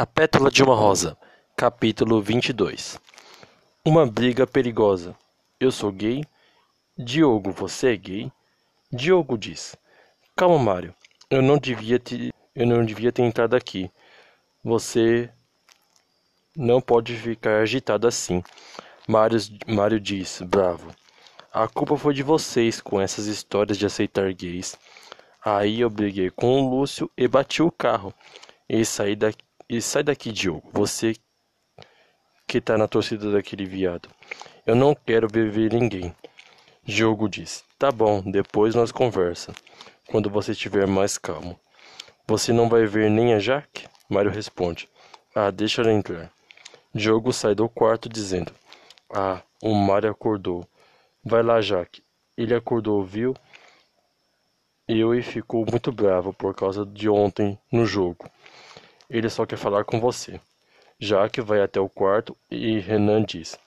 A Pétala de uma Rosa, capítulo 22 Uma briga perigosa. Eu sou gay? Diogo, você é gay? Diogo diz: Calma, Mário. Eu não devia te... eu não devia ter entrado aqui. Você não pode ficar agitado assim. Mário, Mário diz, bravo. A culpa foi de vocês com essas histórias de aceitar gays. Aí eu briguei com o Lúcio e bati o carro. E saí daqui e sai daqui, Diogo. Você que tá na torcida daquele viado. Eu não quero ver ninguém. Diogo diz: Tá bom, depois nós conversa. Quando você estiver mais calmo. Você não vai ver nem a Jaque? Mário responde: Ah, deixa ela entrar. Diogo sai do quarto dizendo: Ah, o Mário acordou. Vai lá, Jaque. Ele acordou, viu? Eu e ficou muito bravo por causa de ontem no jogo. Ele só quer falar com você. Jaque vai até o quarto e Renan diz: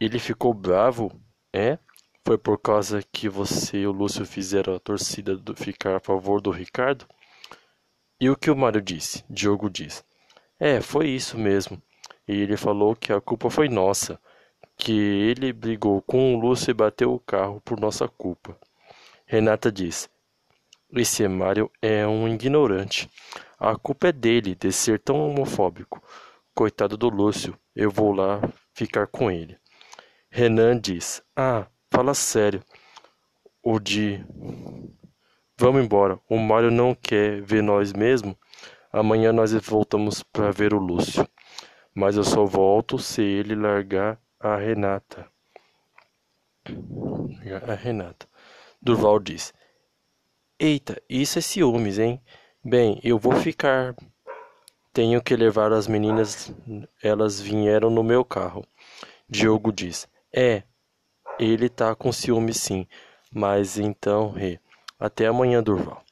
Ele ficou bravo? É? Foi por causa que você e o Lúcio fizeram a torcida do ficar a favor do Ricardo? E o que o Mário disse? Diogo diz: É, foi isso mesmo. E ele falou que a culpa foi nossa, que ele brigou com o Lúcio e bateu o carro por nossa culpa. Renata diz: Esse Mário é um ignorante. A culpa é dele de ser tão homofóbico. Coitado do Lúcio, eu vou lá ficar com ele. Renan diz: Ah, fala sério. O de. Vamos embora. O Mário não quer ver nós mesmo. Amanhã nós voltamos para ver o Lúcio. Mas eu só volto se ele largar a Renata. A Renata. Durval diz: Eita, isso é ciúmes, hein? Bem, eu vou ficar. Tenho que levar as meninas. Elas vieram no meu carro. Diogo diz: É, ele tá com ciúme sim. Mas então, Rê. Até amanhã, Durval.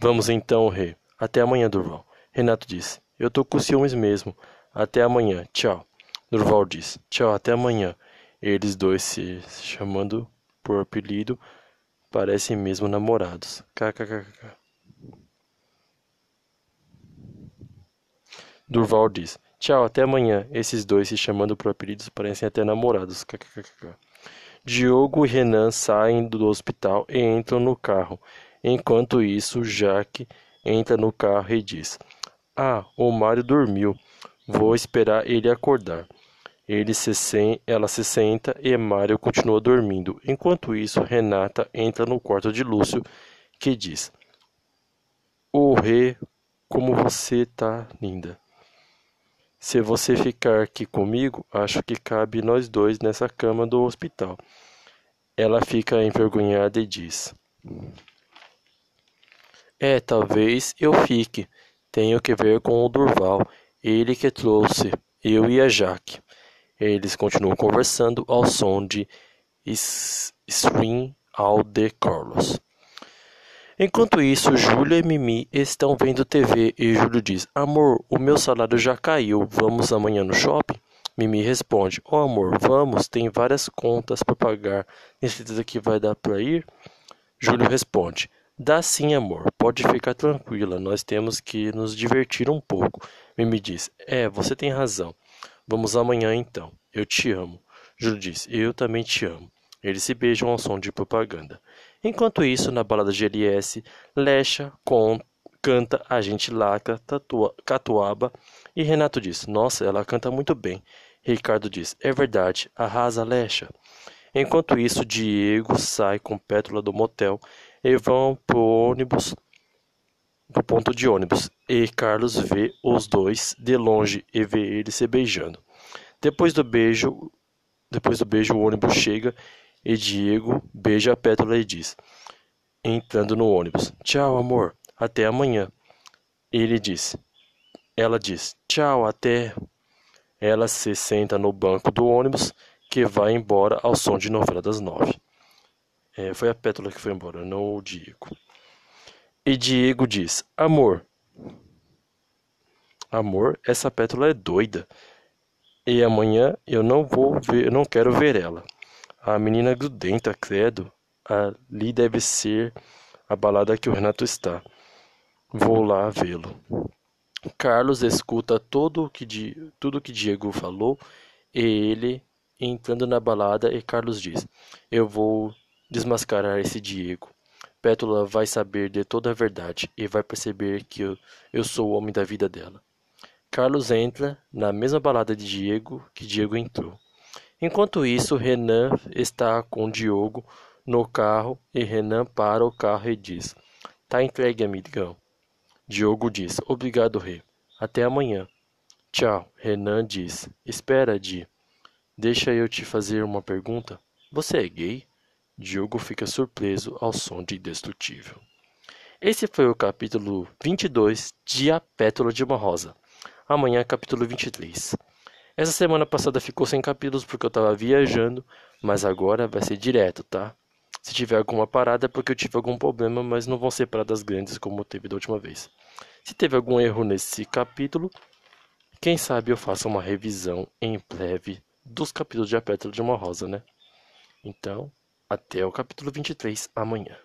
Vamos então, Rê. Até amanhã, Durval. Renato diz: Eu tô com ciúmes mesmo. Até amanhã. Tchau. Durval diz: Tchau, até amanhã. Eles dois se chamando por apelido Parecem mesmo namorados. KKKK. Durval diz: Tchau, até amanhã. Esses dois se chamando por apelidos parecem até namorados. KKKK. Diogo e Renan saem do hospital e entram no carro. Enquanto isso, Jaque entra no carro e diz: Ah, o Mário dormiu. Vou esperar ele acordar. Ele se sen... Ela se senta e Mário continua dormindo. Enquanto isso, Renata entra no quarto de Lúcio, que diz: O rei, como você tá linda. Se você ficar aqui comigo, acho que cabe nós dois nessa cama do hospital. Ela fica envergonhada e diz: É, talvez eu fique. Tenho que ver com o Durval, ele que trouxe, eu e a Jaque. Eles continuam conversando ao som de Swing the Carlos. Enquanto isso, Júlia e Mimi estão vendo TV e Júlio diz: Amor, o meu salário já caiu, vamos amanhã no shopping? Mimi responde: Oh amor, vamos, tem várias contas para pagar, tem certeza que vai dar para ir? Júlio responde: Dá sim, amor, pode ficar tranquila, nós temos que nos divertir um pouco. Mimi diz: É, você tem razão. Vamos amanhã então. Eu te amo. Júlio diz: Eu também te amo. Eles se beijam ao som de propaganda. Enquanto isso, na balada GLS, Lecha com, canta A Gente Laca, tatua, Catuaba e Renato diz: Nossa, ela canta muito bem. Ricardo diz: É verdade, arrasa Lecha. Enquanto isso, Diego sai com Pétula do motel e vão pro ônibus do ponto de ônibus, e Carlos vê os dois de longe e vê eles se beijando. Depois do beijo, depois do beijo, o ônibus chega e Diego beija a Pétala e diz, entrando no ônibus: "Tchau, amor, até amanhã." Ele diz: Ela diz: "Tchau, até." Ela se senta no banco do ônibus que vai embora ao som de novela das nove. É, foi a Pétala que foi embora, não o Diego. E Diego diz: Amor. Amor, essa pétala é doida. E amanhã eu não vou ver, eu não quero ver ela. A menina grudenta, credo. Ali deve ser a balada que o Renato está. Vou lá vê-lo. Carlos escuta todo o que tudo que Diego falou e ele entrando na balada e Carlos diz: Eu vou desmascarar esse Diego. Pétula vai saber de toda a verdade e vai perceber que eu, eu sou o homem da vida dela. Carlos entra na mesma balada de Diego que Diego entrou. Enquanto isso, Renan está com Diogo no carro e Renan para o carro e diz: Tá entregue, amigão. Diogo diz: Obrigado, Rei. Até amanhã. Tchau. Renan diz: Espera, Di. Deixa eu te fazer uma pergunta. Você é gay? Diogo fica surpreso ao som de Indestrutível. Esse foi o capítulo 22 de A Pétala de uma Rosa. Amanhã capítulo 23. Essa semana passada ficou sem capítulos porque eu estava viajando, mas agora vai ser direto, tá? Se tiver alguma parada é porque eu tive algum problema, mas não vão ser paradas grandes como teve da última vez. Se teve algum erro nesse capítulo, quem sabe eu faça uma revisão em breve dos capítulos de A Pétala de uma Rosa, né? Então, até o capítulo 23 amanhã.